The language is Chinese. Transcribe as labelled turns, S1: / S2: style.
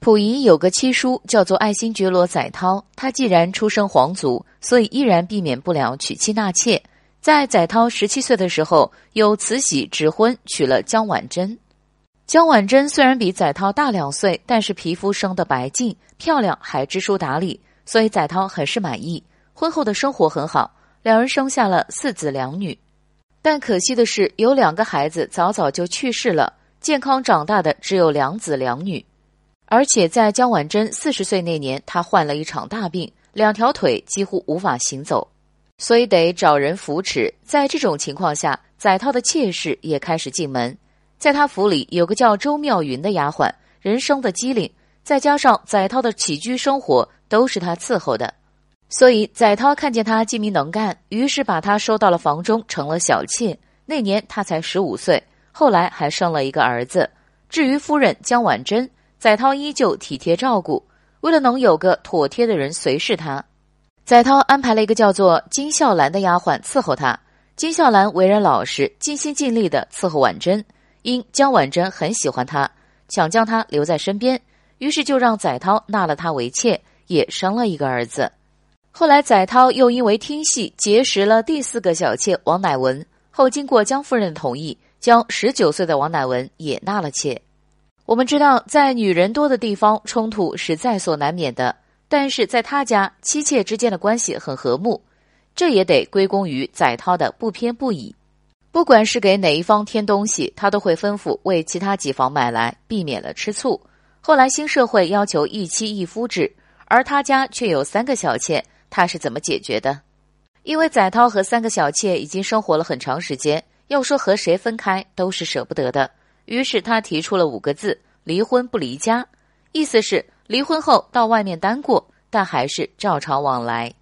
S1: 溥仪有个七叔叫做爱新觉罗载涛，他既然出身皇族，所以依然避免不了娶妻纳妾。在载涛十七岁的时候，有慈禧指婚娶了江婉珍。江婉珍虽然比载涛大两岁，但是皮肤生得白净、漂亮，还知书达理，所以载涛很是满意。婚后的生活很好，两人生下了四子两女。但可惜的是，有两个孩子早早就去世了，健康长大的只有两子两女。而且在江婉珍四十岁那年，她患了一场大病，两条腿几乎无法行走，所以得找人扶持。在这种情况下，载涛的妾室也开始进门。在他府里有个叫周妙云的丫鬟，人生的机灵，再加上载涛的起居生活都是他伺候的，所以载涛看见他精明能干，于是把他收到了房中，成了小妾。那年他才十五岁，后来还生了一个儿子。至于夫人江婉珍。载涛依旧体贴照顾，为了能有个妥帖的人随侍他，载涛安排了一个叫做金孝兰的丫鬟伺候他。金孝兰为人老实，尽心尽力的伺候婉珍。因江婉珍很喜欢他，想将他留在身边，于是就让载涛纳了她为妾，也生了一个儿子。后来载涛又因为听戏结识了第四个小妾王乃文，后经过江夫人的同意，将十九岁的王乃文也纳了妾。我们知道，在女人多的地方，冲突是在所难免的。但是在他家，妻妾之间的关系很和睦，这也得归功于载涛的不偏不倚。不管是给哪一方添东西，他都会吩咐为其他几房买来，避免了吃醋。后来新社会要求一妻一夫制，而他家却有三个小妾，他是怎么解决的？因为载涛和三个小妾已经生活了很长时间，要说和谁分开都是舍不得的。于是他提出了五个字：离婚不离家，意思是离婚后到外面单过，但还是照常往来。